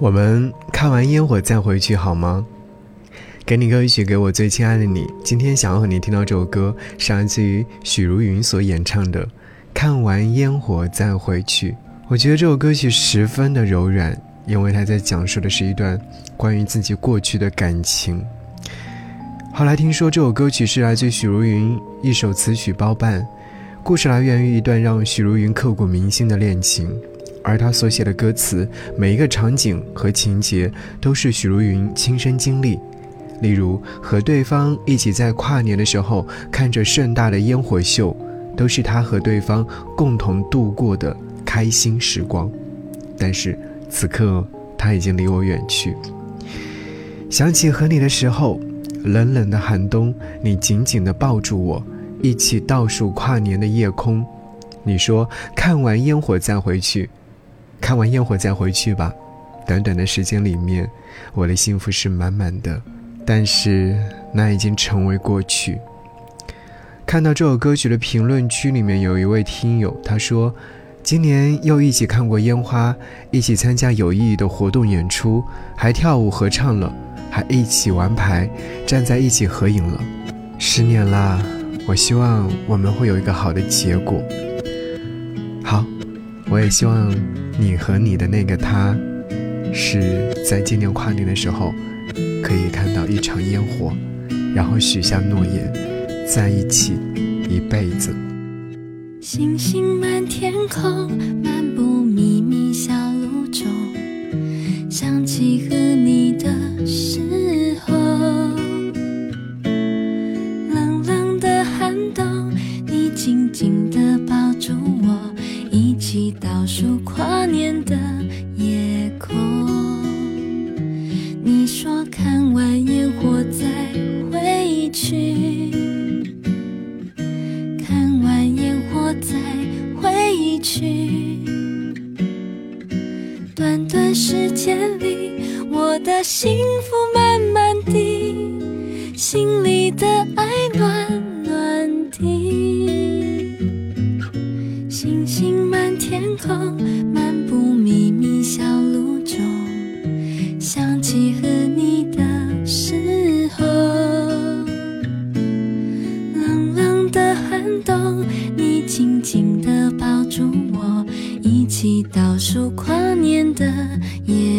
我们看完烟火再回去好吗？给你歌曲，给我最亲爱的你。今天想要和你听到这首歌，是来自于许茹芸所演唱的《看完烟火再回去》。我觉得这首歌曲十分的柔软，因为它在讲述的是一段关于自己过去的感情。后来听说这首歌曲是来自许茹芸一首词曲包办，故事来源于一段让许茹芸刻骨铭心的恋情，而他所写的歌词每一个场景和情节都是许茹芸亲身经历。例如和对方一起在跨年的时候看着盛大的烟火秀，都是他和对方共同度过的开心时光。但是此刻他已经离我远去。想起和你的时候，冷冷的寒冬，你紧紧地抱住我，一起倒数跨年的夜空。你说看完烟火再回去，看完烟火再回去吧。短短的时间里面，我的幸福是满满的。但是那已经成为过去。看到这首歌曲的评论区里面有一位听友，他说：“今年又一起看过烟花，一起参加有意义的活动演出，还跳舞合唱了，还一起玩牌，站在一起合影了。十年啦，我希望我们会有一个好的结果。我也希望你和你的那个他，是在今年跨年的时候。”可以看到一场烟火，然后许下诺言，在一起一辈子。星星满天空，漫步迷短短时间里，我的幸福满满地，心里的爱暖暖的。星星满天空，漫步迷迷小路中，想起和你的时候。冷冷的寒冬，你紧紧地抱住我。倒数跨年的夜。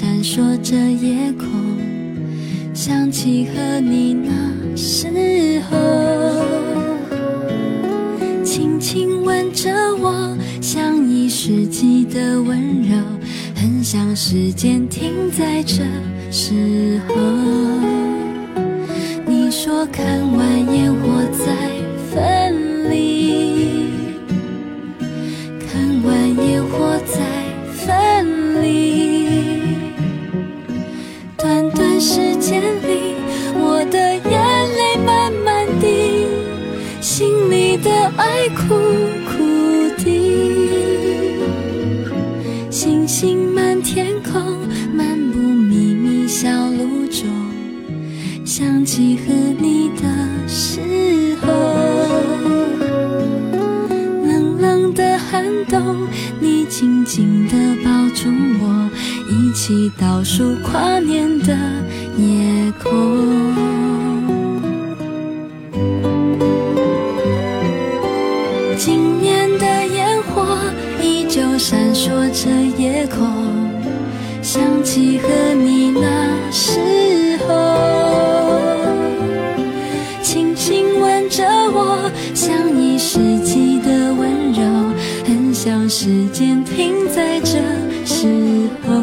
闪烁着夜空，想起和你那时候，轻轻吻着我，像一世纪的温柔，很想时间停在这时候。短短时间里，我的眼泪慢慢滴，心里的爱苦苦的。星星满天空，漫步秘密小路中，想起和你的时候，冷冷的寒冬，你紧紧地抱住我。一起倒数跨年的夜空，今年的烟火依旧闪烁着夜空，想起和你那时候，轻轻吻着我，像一世纪的温柔，很想时间停在这哦。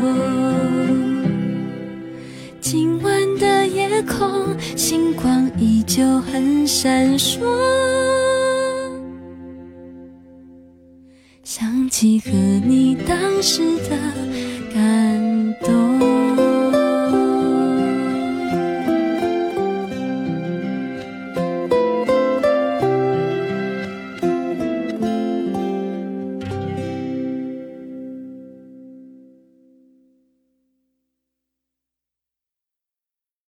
今晚的夜空，星光依旧很闪烁。想起和你当时。